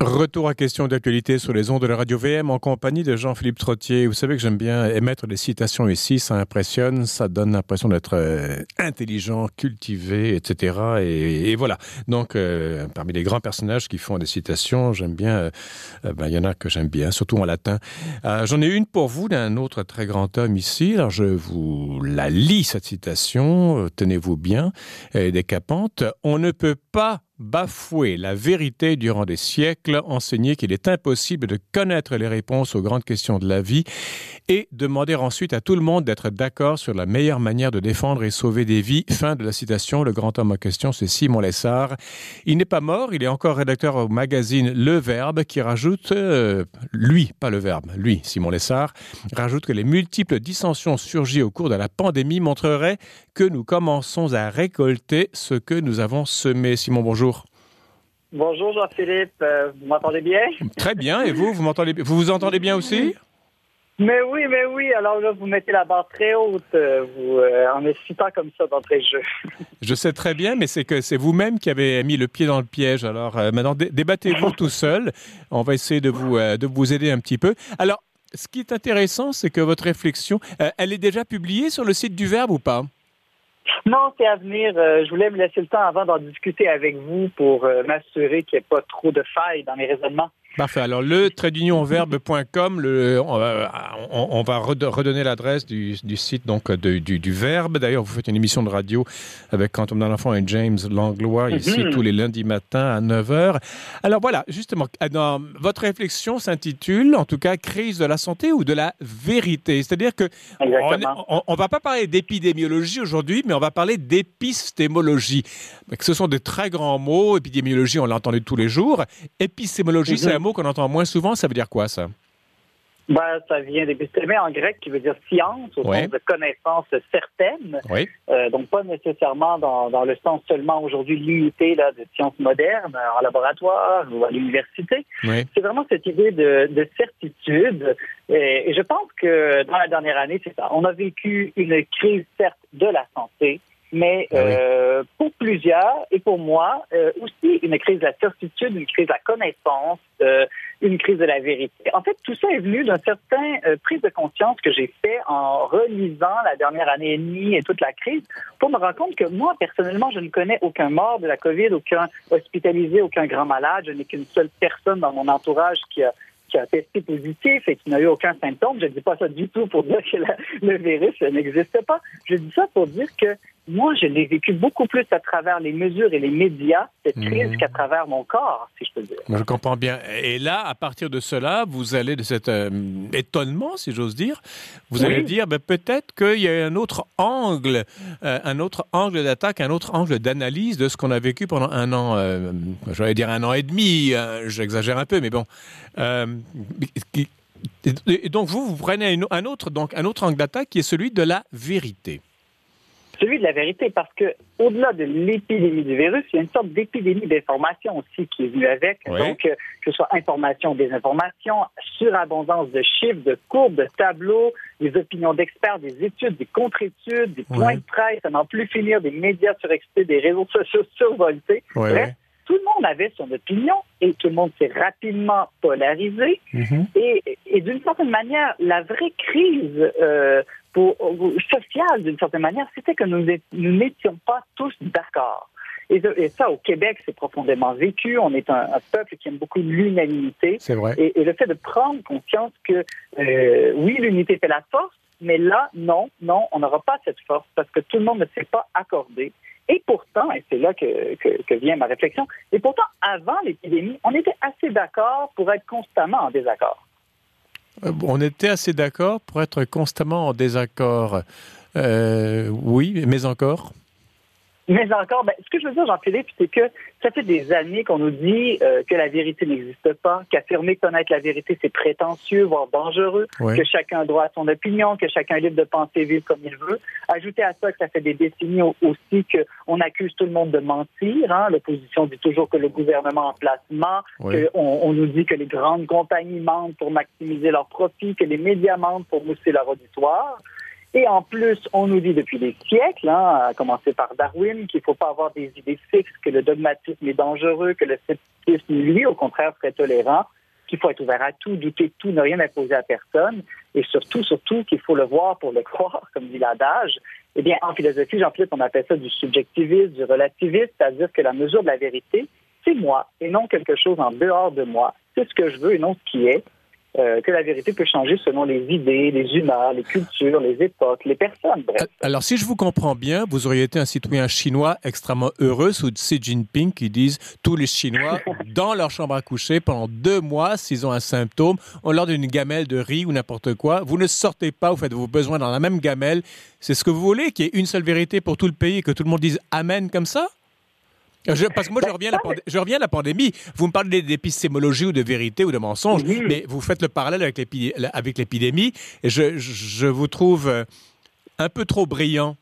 Retour à question d'actualité sur les ondes de la radio VM en compagnie de Jean-Philippe Trottier. Vous savez que j'aime bien émettre des citations ici, ça impressionne, ça donne l'impression d'être euh, intelligent, cultivé, etc. Et, voilà. Donc, euh, parmi les grands personnages qui font des citations, j'aime bien, euh, ben, il y en a que j'aime bien, surtout en latin. J'en ai une pour vous d'un autre très grand homme ici. Alors, je vous la lis, cette citation, tenez-vous bien, elle est décapante. On ne peut pas bafouer la vérité durant des siècles, enseigner qu'il est impossible de connaître les réponses aux grandes questions de la vie et demander ensuite à tout le monde d'être d'accord sur la meilleure manière de défendre et sauver des vies. Fin de la citation. Le grand homme en question, c'est Simon Lessard. Il n'est pas mort, il est encore rédacteur au magazine Le Verbe qui rajoute, euh, lui, pas le Verbe, lui, Simon Lessard, rajoute que les multiples dissensions surgies au cours de la pandémie montreraient que nous commençons à récolter ce que nous avons semé. Simon, bonjour. Bonjour Jean-Philippe, euh, vous m'entendez bien? Très bien, et vous, vous m'entendez Vous vous entendez bien aussi? Mais oui, mais oui, alors là, vous mettez la barre très haute, euh, vous, euh, en incitant comme ça d'entrée de jeu. Je sais très bien, mais c'est que c'est vous-même qui avez mis le pied dans le piège. Alors euh, maintenant, dé débattez-vous tout seul. On va essayer de vous, euh, de vous aider un petit peu. Alors, ce qui est intéressant, c'est que votre réflexion, elle est déjà publiée sur le site du Verbe ou pas? Non, c'est à venir. Euh, je voulais me laisser le temps avant d'en discuter avec vous pour euh, m'assurer qu'il n'y ait pas trop de failles dans mes raisonnements. Parfait. Alors, le tradeunionverbe.com, le, on va, on, on va redonner l'adresse du, du, site donc de, du, du, Verbe. D'ailleurs, vous faites une émission de radio avec Quentin l'enfant et James Langlois ici mm -hmm. tous les lundis matins à 9h. Alors voilà, justement, dans, votre réflexion s'intitule, en tout cas, crise de la santé ou de la vérité. C'est-à-dire que on ne va pas parler d'épidémiologie aujourd'hui, mais on va parler d'épistémologie. Ce sont des très grands mots. Épidémiologie, on l'a entendu tous les jours. Épistémologie, mm -hmm. c'est un mot qu'on entend moins souvent. Ça veut dire quoi, ça? Ben, ça vient d'épistémé en grec qui veut dire science, au oui. sens de connaissance certaine. Oui. Euh, donc, pas nécessairement dans, dans le sens seulement aujourd'hui limité là, de sciences modernes en laboratoire ou à l'université. Oui. C'est vraiment cette idée de, de certitude. Et, et, je pense que dans la dernière année, c'est ça. On a vécu une crise, certes, de la santé, mais Ah oui. euh, pour plusieurs et pour moi euh, aussi une crise de la certitude, une crise de la connaissance, euh, une crise de la vérité. En fait, tout ça est venu d'un certain euh, prise de conscience que j'ai fait en relisant la dernière année et demie et toute la crise pour me rendre compte que moi, personnellement, je ne connais aucun mort de la COVID, aucun hospitalisé, aucun grand malade. Je n'ai qu'une seule personne dans mon entourage qui a qui a testé positif et qui n'a eu aucun symptôme. Je ne dis pas ça du tout pour dire que la, le virus n'existe pas. Je dis ça pour dire que moi, je l'ai vécu beaucoup plus à travers les mesures et les médias, cette crise, mmh. qu'à travers mon corps, si je peux dire. Je comprends bien. Et là, à partir de cela, vous allez de cet euh, étonnement, si j'ose dire, vous oui. allez dire ben, peut-être qu'il y a un autre angle, euh, un autre angle d'attaque, un autre angle d'analyse de ce qu'on a vécu pendant un an, euh, j'allais dire un an et demi, euh, j'exagère un peu, mais bon. Et donc vous, vous prenez un autre, donc, un autre angle d'attaque qui est celui de la vérité celui de la vérité, parce que au-delà de l'épidémie du virus, il y a une sorte d'épidémie d'information aussi qui est venue avec. Oui. Donc, que ce soit information, désinformation, surabondance de chiffres, de courbes, de tableaux, des opinions d'experts, des études, des contre-études, des points oui. de presse, à n'en plus finir, des médias surexcités, des réseaux sociaux survoltés. Oui, Bref, tout le monde avait son opinion et tout le monde s'est rapidement polarisé. Mm -hmm. Et, et d'une certaine manière, la vraie crise euh, pour, sociale, d'une certaine manière, c'était que nous n'étions pas tous d'accord. Et, et, ça, au Québec, c'est profondément vécu. On est un, un, peuple qui aime beaucoup l'unanimité. C'est vrai. Et, et, le fait de prendre conscience que, euh, oui, l'unité fait la force, mais là, non, non, on n'aura pas cette force parce que tout le monde ne s'est pas accordé. Et pourtant, et c'est là que, que, que, vient ma réflexion, et pourtant, avant l'épidémie, on était assez d'accord pour être constamment en désaccord. Euh, on était assez d'accord pour être constamment en désaccord. Euh, oui, mais encore mais encore, ben, ce que je veux dire, Jean-Philippe, c'est que ça fait des années qu'on nous dit euh, que la vérité n'existe pas, qu'affirmer connaître la vérité, c'est prétentieux, voire dangereux, oui. que chacun a droit à son opinion, que chacun est libre de penser vivre comme il veut. Ajoutez à ça que ça fait des décennies aussi qu'on accuse tout le monde de mentir. Hein. L'opposition dit toujours que le gouvernement en place ment, oui. qu'on on nous dit que les grandes compagnies mentent pour maximiser leurs profits, que les médias mentent pour mousser leur auditoire. Et en plus, on nous dit depuis des siècles, hein, à commencer par Darwin, qu'il ne faut pas avoir des idées fixes, que le dogmatisme est dangereux, que le scepticisme, lui, au contraire, serait tolérant, qu'il faut être ouvert à tout, douter de tout, ne rien imposer à personne, et surtout, surtout qu'il faut le voir pour le croire, comme dit l'adage. Eh bien, en philosophie, Jean-Philippe, on appelle ça du subjectivisme, du relativisme, c'est-à-dire que la mesure de la vérité, c'est moi, et non quelque chose en dehors de moi. C'est ce que je veux et non ce qui est. Euh, que la vérité peut changer selon les idées, les humeurs, les cultures, les époques, les personnes. Bref. Alors, si je vous comprends bien, vous auriez été un citoyen chinois extrêmement heureux sous Xi Jinping qui disent tous les Chinois dans leur chambre à coucher pendant deux mois, s'ils ont un symptôme, on leur donne une gamelle de riz ou n'importe quoi. Vous ne sortez pas, vous faites vos besoins dans la même gamelle. C'est ce que vous voulez, qu'il y ait une seule vérité pour tout le pays et que tout le monde dise Amen comme ça? Parce que moi, je reviens, à la je reviens à la pandémie. Vous me parlez d'épistémologie ou de vérité ou de mensonge, mais vous faites le parallèle avec l'épidémie. Je, je vous trouve euh, un peu trop brillant.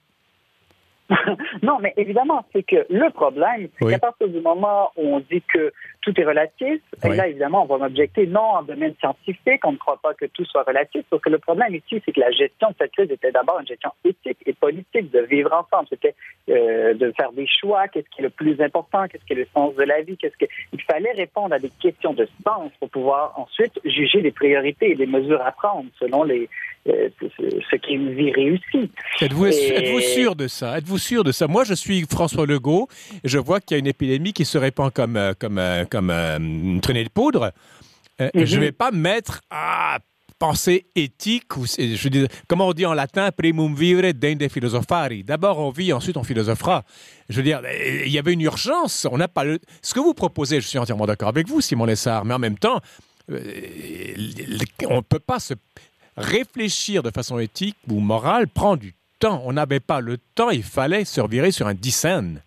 Non, mais évidemment, c'est que le problème, c'est qu'à partir du moment où on dit que tout est relatif, et là, évidemment, on va m'objecter, non, en domaine scientifique, on ne croit pas que tout soit relatif, parce que le problème ici, c'est que la gestion de cette crise était d'abord une gestion éthique et politique, de vivre ensemble. C'était euh, de faire des choix, qu'est-ce qui est le plus important, qu'est-ce qui est le sens de la vie, qu'est-ce que... Il fallait répondre à des questions de sens pour pouvoir ensuite juger les priorités et les mesures à prendre selon les, euh, ce qui est une vie réussie. Êtes-vous êtes sûr de ça? Êtes-vous sûr de ça? Moi, je suis François Legault et je vois qu'il y a une épidémie qui se répand comme, euh, comme, euh, comme une traînée de poudre. Je ne mhm. vais pas mettre à penser éthique, ou, je dis, comment on dit en latin, primum vivere dende philosophari. D'abord on vit, ensuite on philosophera. Je veux dire, il y avait une urgence. On n'a pas le... Ce que vous proposez, je suis entièrement d'accord avec vous, Simon Lessard, mais en même temps, on ne peut pas se réfléchir de façon éthique ou morale prend du temps. On n'avait pas le temps, il fallait se revirer sur un dixaine.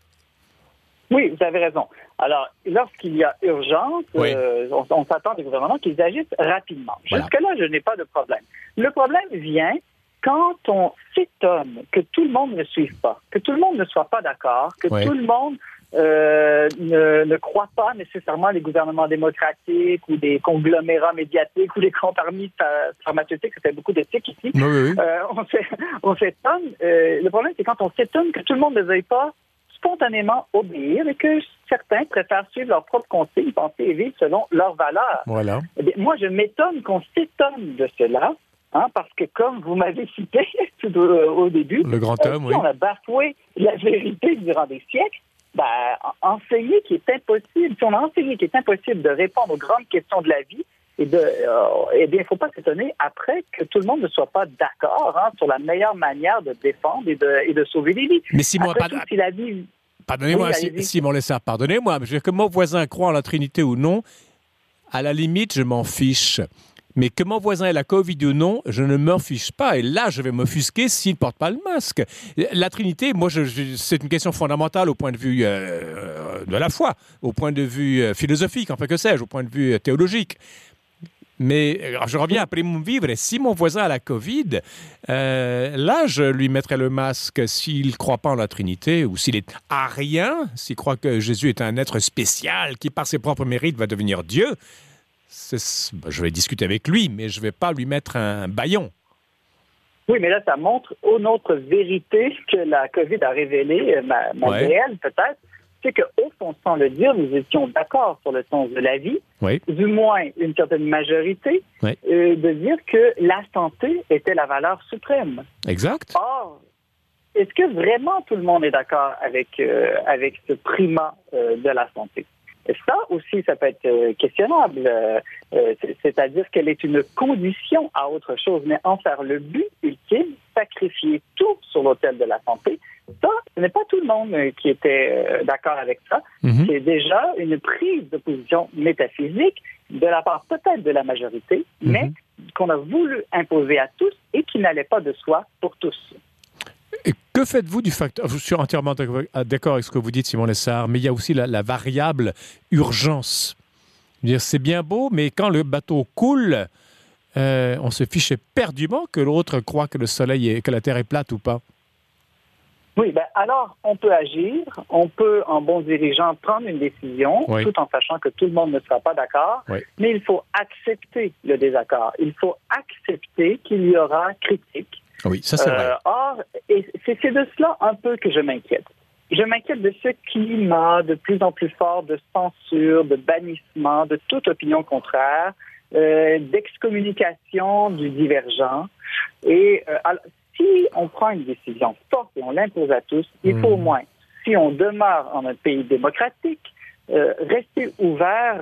Oui, vous avez raison. Alors, lorsqu'il y a urgence, euh, on, s'attend des gouvernements qu'ils agissent rapidement. Jusque-là, je n'ai pas de problème. Le problème vient quand on s'étonne que tout le monde ne suive pas, que tout le monde ne soit pas d'accord, que tout le monde euh, ne, ne croient pas nécessairement les gouvernements démocratiques ou des conglomérats médiatiques ou les compagnies pharmaceutiques. Ça fait beaucoup d'éthiques ici. Euh, on s'étonne. Euh, le problème, c'est quand on s'étonne que tout le monde ne veuille pas spontanément obéir et que certains préfèrent suivre leurs propres conseils, penser et vivre selon leurs valeurs. Voilà. Eh moi, je m'étonne qu'on s'étonne de cela. Hein, parce que comme vous m'avez cité tout au, début, le grand homme, oui. on a bafoué la vérité durant des siècles, ben, enseigner qui est impossible, si on a enseigné qu'il est impossible de répondre aux grandes questions de la vie, et de, euh, eh bien, il ne faut pas s'étonner après que tout le monde ne soit pas d'accord hein, sur la meilleure manière de défendre et de, et de sauver des vies. Mais Simon, si la vie... Pardonnez-moi, Simon Lessard, pardonnez-moi, mais que mon voisin croit en la Trinité ou non, à la limite, je m'en fiche. Mais que mon voisin ait la Covid ou non, je ne m'en fiche pas. Et là, je vais m'offusquer s'il ne porte pas le masque. La Trinité, moi, c'est une question fondamentale au point de vue euh, de la foi, au point de vue euh, philosophique, enfin que sais-je, au point de vue euh, théologique. Mais je reviens après mon vivre. Si mon voisin a la COVID, là, je lui mettrai le masque s'il ne croit pas en la Trinité ou s'il est à rien, s'il croit que Jésus est un être spécial qui, par ses propres mérites, va devenir Dieu. Ben, je vais discuter avec lui, mais je ne vais pas lui mettre un baillon. Oui, mais là, ça montre une autre vérité que la COVID a révélée, euh, ma, peut-être, c'est qu'au fond, sans le dire, nous étions d'accord sur le sens de la vie, du moins une certaine majorité, euh, de dire que la santé était la valeur suprême. Exact. Or, est-ce que vraiment tout le monde est d'accord avec, euh, avec ce primat de la santé? Ça aussi, ça peut être euh, questionnable. Euh, euh, c'est-à-dire qu'elle est une condition à autre chose, mais en faire le but ultime, sacrifier tout sur l'autel de la santé, ça, ce n'est pas tout le monde qui était d'accord avec ça. Mhm. C'est déjà une prise de position métaphysique de la part peut-être de la majorité, mhm. mais qu'on a voulu imposer à tous et qui n'allait pas de soi pour tous. Que faites-vous du facteur Je suis entièrement d'accord avec ce que vous dites, Simon Lessard, mais il y a aussi la, variable urgence. C'est bien beau, mais quand le bateau coule, euh, on se fiche perdument que l'autre croit que le soleil est, que la Terre est plate ou pas. Oui, ben alors on peut agir, on peut, en bon dirigeant, prendre une décision, tout en sachant que tout le monde ne sera pas d'accord, mais il faut accepter le désaccord. Il faut accepter qu'il y aura critique, Oui, ça c'est vrai. or, c'est de cela un peu que je m'inquiète. Je m'inquiète de ce climat de plus en plus fort de censure, de bannissement, de toute opinion contraire, euh, d'excommunication du divergent. Et euh, si on prend une décision forte et on l'impose à tous, il faut au hmm. moins, si on demeure en un pays démocratique, euh, rester ouvert,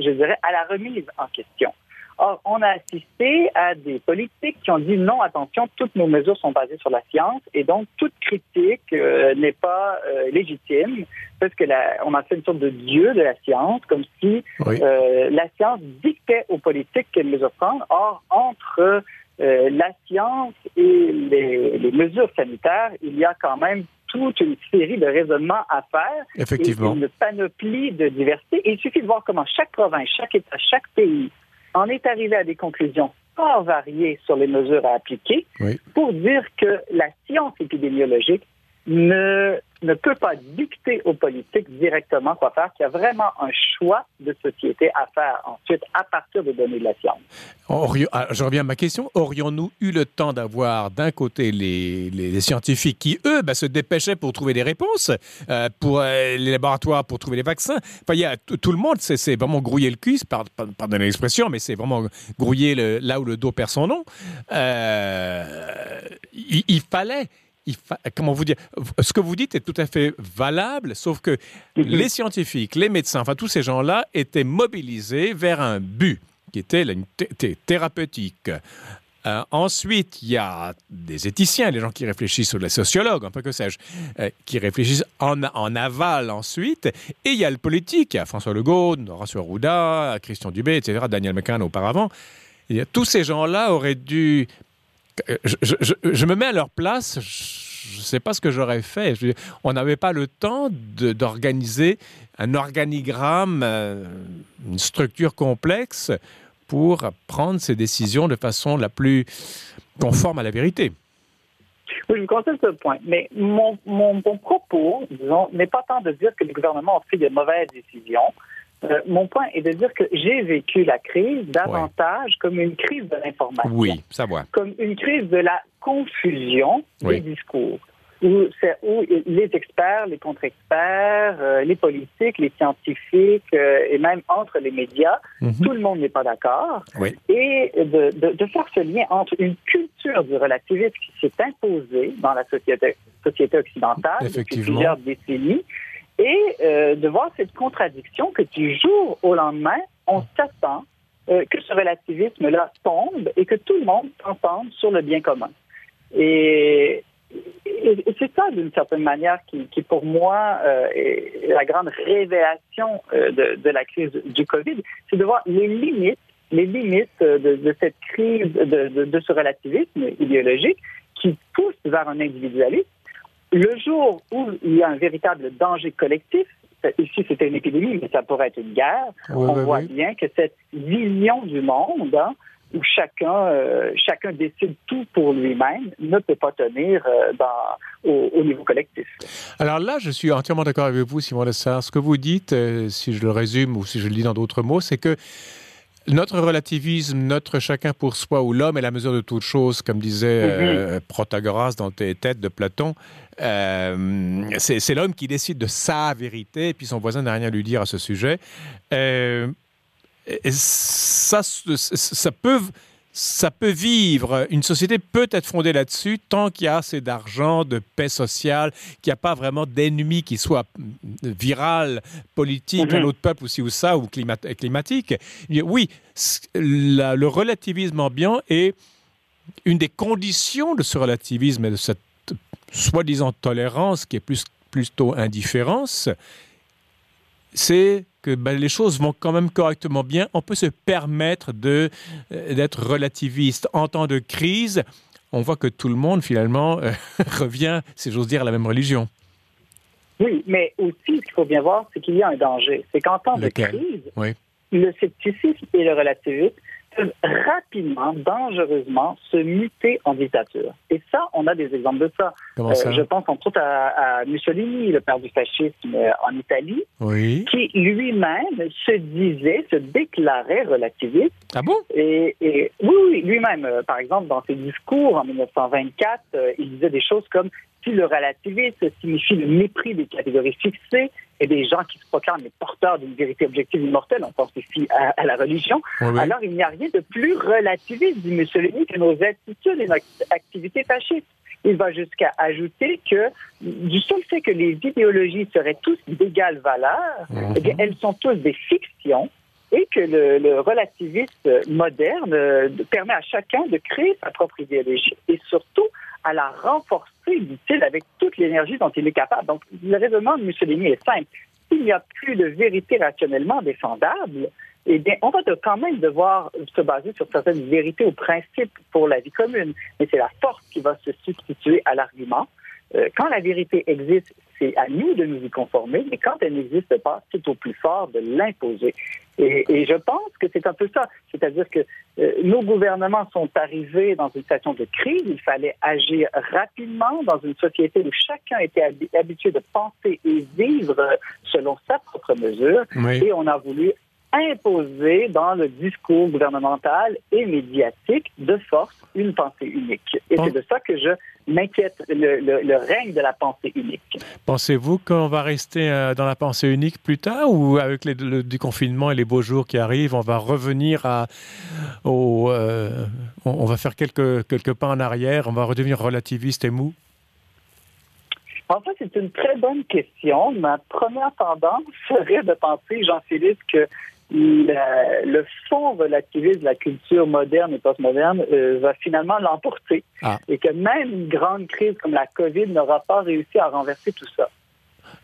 je dirais, à la remise en question. Or, on a assisté à des politiques qui ont dit non, attention, toutes nos mesures sont basées sur la science et donc toute critique euh, n'est pas euh, légitime parce que on a fait une sorte de dieu de la science, comme si euh, la science dictait aux politiques quelles mesures prendre. Or, entre la science et les, les, mesures sanitaires, il y a quand même toute une série de raisonnements à faire. Effectivement. une panoplie de diversité. Et il suffit de voir comment chaque province, chaque État, chaque pays en est arrivé à des conclusions fort variées sur les mesures à appliquer pour dire que la science épidémiologique ne, ne peut pas dicter aux politiques directement quoi faire, qu'il y a vraiment un choix de société à faire ensuite à partir des données de la science. Ah, je reviens à ma question. Aurions-nous eu le temps d'avoir d'un côté les, les, scientifiques qui, eux, ben, se dépêchaient pour trouver des réponses, euh, pour euh, les laboratoires pour trouver les vaccins? Enfin, il y a tout le monde, c'est vraiment grouiller le cul, pardon l'expression, mais c'est vraiment grouiller le, là où le dos perd son nom. Euh, il fallait comment vous dire, ce que vous dites est tout à fait valable, sauf que mhm. les scientifiques, les médecins, enfin tous ces gens-là étaient mobilisés vers un but qui était une thérapeutique. Euh, ensuite, il y a des éthiciens, les gens qui réfléchissent sur les sociologues, un peu que sais-je, euh, qui réfléchissent en, en, aval ensuite. Et il y a le politique, il y a François Legault, Horacio Arruda, Christian Dubé, etc., Daniel McCann auparavant. Et tous ces gens-là auraient dû je, me mets à leur place, je ne sais pas ce que j'aurais fait. on n'avait pas le temps d'organiser un organigramme, euh, une structure complexe pour prendre ces décisions de façon la plus conforme à la vérité. Oui, je concerne ce point. Mais mon propos, disons, n'est pas tant de dire que le gouvernement a pris de mauvaises décisions, euh, mon point est de dire que j'ai vécu la crise davantage comme une crise de l'information. Oui, ça va. Comme une crise de la confusion des discours. Où, où, les experts, les contre-experts, euh, les politiques, les scientifiques euh, et même entre les médias, mhm. tout le monde n'est pas d'accord. Et de, de, de, faire ce lien entre une culture du relativisme qui s'est imposée dans la société, société occidentale depuis plusieurs décennies et euh, de voir cette contradiction que du jour au lendemain, on s'attend euh, que ce relativisme-là tombe et que tout le monde s'entende sur le bien commun. Et, c'est ça, d'une certaine manière, qui, qui pour moi euh, est la grande révélation de, de, la crise du Covid, c'est de voir les limites, les limites de, de cette crise, de, de, ce relativisme idéologique qui pousse vers un individualisme le jour où il y a un véritable danger collectif, ici c'était une épidémie, mais ça pourrait être une guerre, on voit bien que cette vision du monde, hein, où chacun, euh, chacun décide tout pour lui-même, ne peut pas tenir euh, dans, au, niveau collectif. Alors là, je suis entièrement d'accord avec vous, Simon Lessard. Ce que vous dites, euh, si je le résume ou si je le lis dans d'autres mots, c'est que notre relativisme, notre chacun pour soi ou l'homme est la mesure de toute chose, comme disait mhm. euh, Protagoras dans tes têtes de Platon. Euh, c'est l'homme qui décide de sa vérité, et puis son voisin n'a rien à lui dire à ce sujet. Euh, ça, ça peut ça peut vivre. Une société peut être fondée là-dessus tant qu'il y a assez d'argent, de paix sociale, qu'il n'y a pas vraiment d'ennemis qui soient viral, politique, un autre peuple aussi ou ça, ou climatique. Oui, le relativisme ambiant est une des conditions de ce relativisme et de cette soi-disant tolérance qui est plus, plutôt indifférence, c'est que ben, les choses vont quand même correctement bien, on peut se permettre de euh, d'être relativiste. En temps de crise, on voit que tout le monde, finalement, euh, revient, si j'ose dire, à la même religion. Oui, mais aussi, ce qu'il faut bien voir, c'est qu'il y a un danger. C'est qu'en temps de crise, le scepticisme et le relativisme peuvent rapidement, dangereusement se muter en dictature. Et ça, on a des exemples de ça. Comment ça? Euh, je pense entre autres à, à, Mussolini, le père du fascisme euh, en Italie, oui. qui lui-même se disait, se déclarait relativiste. Ah bon? Et, et oui, oui lui-même, euh, par exemple, dans ses discours en 1924, euh, il disait des choses comme si le relativisme signifie le mépris des catégories fixées et des gens qui se proclament les porteurs d'une vérité objective immortelle, on pense ici à, à la religion, Oui, alors il n'y a rien de plus relativiste, dit Mussolini, que nos attitudes et nos activités fascistes. Il va jusqu'à ajouter que du seul fait que les idéologies seraient tous d'égale valeur, Mhm. eh bien, elles sont tous des fictions et que le, le relativisme moderne euh, permet à chacun de créer sa propre idéologie et surtout à la renforcer, dit-il, avec toute l'énergie dont il est capable. Donc, le raisonnement de Mussolini est simple. S'il n'y a plus de vérité rationnellement défendable, eh bien, on va quand même devoir se baser sur certaines vérités ou principes pour la vie commune. Mais c'est la force qui va se substituer à l'argument. Euh, quand la vérité existe, c'est à nous de nous y conformer, mais quand elle n'existe pas, c'est au plus fort de l'imposer. Et, et, je pense que c'est un peu ça. C'est-à-dire que euh, nos gouvernements sont arrivés dans une situation de crise. Il fallait agir rapidement dans une société où chacun était habitué de penser et vivre selon sa propre mesure. Oui. Et on a voulu imposer dans le discours gouvernemental et médiatique de force une pensée unique. Et Bon. c'est de ça que je m'inquiète, le, le, le, règne de la pensée unique. Pensez-vous qu'on va rester euh, dans la pensée unique plus tard ou avec les, le déconfinement et les beaux jours qui arrivent, on va revenir à, au, euh, on, on, va faire quelques, quelques pas en arrière, on va redevenir relativiste et mou? En fait, c'est une très bonne question. Ma première tendance serait de penser, Jean-Philippe, que le, le fond relativiste de la culture moderne et postmoderne euh, va finalement l'emporter ah. et que même une grande crise comme la COVID n'aura pas réussi à renverser tout ça.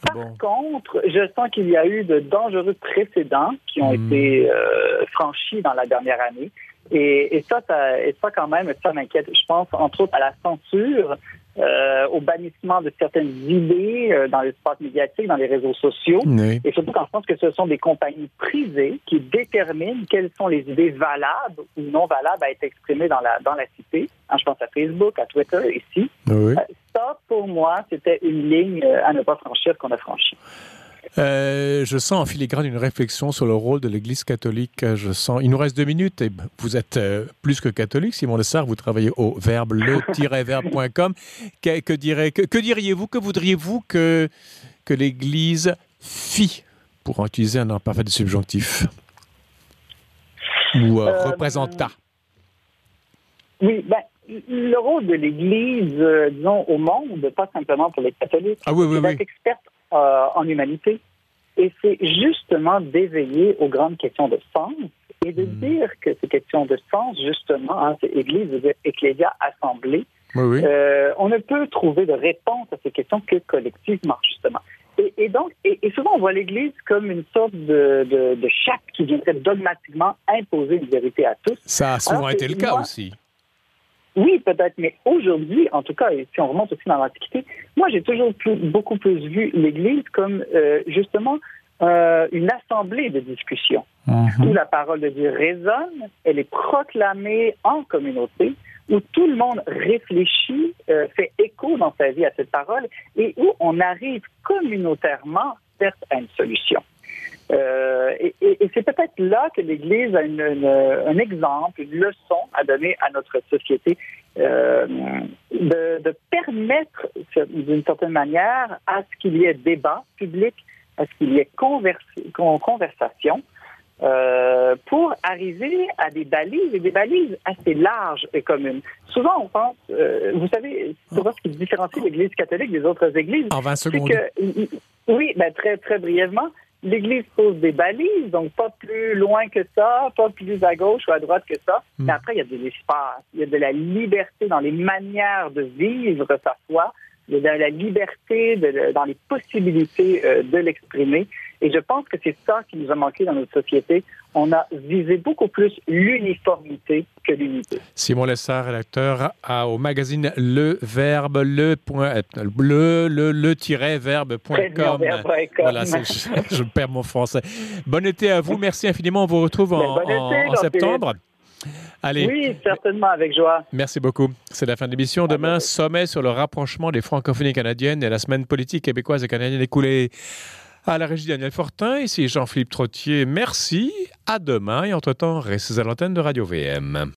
Par bon. contre, je sens qu'il y a eu de dangereux précédents qui ont mmh. été euh, franchis dans la dernière année. Et, et, ça, ça, et ça, quand même, ça m'inquiète. Je pense, entre autres, à la censure, euh, au bannissement de certaines idées euh, dans l'espace médiatique, dans les réseaux sociaux. Oui. Et surtout quand je pense que ce sont des compagnies privées qui déterminent quelles sont les idées valables ou non valables à être exprimées dans la, dans la cité. Hein, je pense à Facebook, à Twitter, ici. Oui. Euh, ça, pour moi, c'était une ligne euh, à ne pas franchir qu'on a franchie. Euh, je sens en filigrane une réflexion sur le rôle de l'Église catholique. Je sens. Il nous reste deux minutes et vous êtes euh, plus que catholique, Simon Lessard. Vous travaillez au verbe le-verbe.com. Que, que, dirait, que, que diriez-vous, que voudriez-vous que, que l'Église fit, pour utiliser un imparfait de subjonctif, ou euh, représenta? Oui, ben, le rôle de l'Église, euh, disons, au monde, pas simplement pour les catholiques, ah, oui, oui, c'est d'être oui. experte euh, en humanité. Et c'est justement d'éveiller aux grandes questions de sens et de mmh. dire que ces questions de sens, justement, hein, c'est Église, Ecclésia, Assemblée, oui, oui. Euh, on ne peut trouver de réponse à ces questions que collectivement, justement. Et, et donc, et, et, souvent, on voit l'Église comme une sorte de, de, de chape qui viendrait dogmatiquement imposer une vérité à tous. Ça a souvent Alors, été le cas moi, aussi. Oui, peut-être, mais aujourd'hui, en tout cas, et si on remonte aussi dans l'Antiquité, moi, j'ai toujours plus, beaucoup plus vu l'Église comme euh, justement euh, une assemblée de discussion Mhm. mm -hmm. où la parole de Dieu résonne, elle est proclamée en communauté, où tout le monde réfléchit, euh, fait écho dans sa vie à cette parole et où on arrive communautairement, certes, à une solution. Euh, et, et, et c'est peut-être là que l'Église a une, une, un exemple, une leçon à donner à notre société euh, de, de, permettre, d'une certaine manière, à ce qu'il y ait débat public, à ce qu'il y ait convers conversation, euh, pour arriver à des balises, et des balises assez larges et communes. Souvent, on pense, euh, vous savez, souvent ce qui différencie l'Église catholique des autres églises, en 20 secondes. Que, oui, ben, très, très brièvement, l'Église pose des balises, donc pas plus loin que ça, pas plus à gauche ou à droite que ça. Mm. Mais après, il y a de l'espace, il y a de la liberté dans les manières de vivre sa foi, il y a de la liberté de, dans les possibilités euh, de l'exprimer. Et je pense que c'est ça qui nous a manqué dans notre société. On a visé beaucoup plus l'uniformité que l'unité. Simon Lessard, rédacteur à, au magazine Le Verbe, le point, le, le, le verbe.com. Voilà, je, je, perds mon français. Bon été à vous. Merci infiniment. On vous retrouve en, en, en septembre. Allez. Oui, certainement, avec joie. Merci beaucoup. C'est la fin de l'émission. Demain, sommet sur le rapprochement des francophonies canadiennes et la semaine politique québécoise et canadienne écoulée. À la régie Daniel Fortin, ici Jean-Philippe Trottier. Merci. À demain et entre-temps, restez à l'antenne de Radio VM.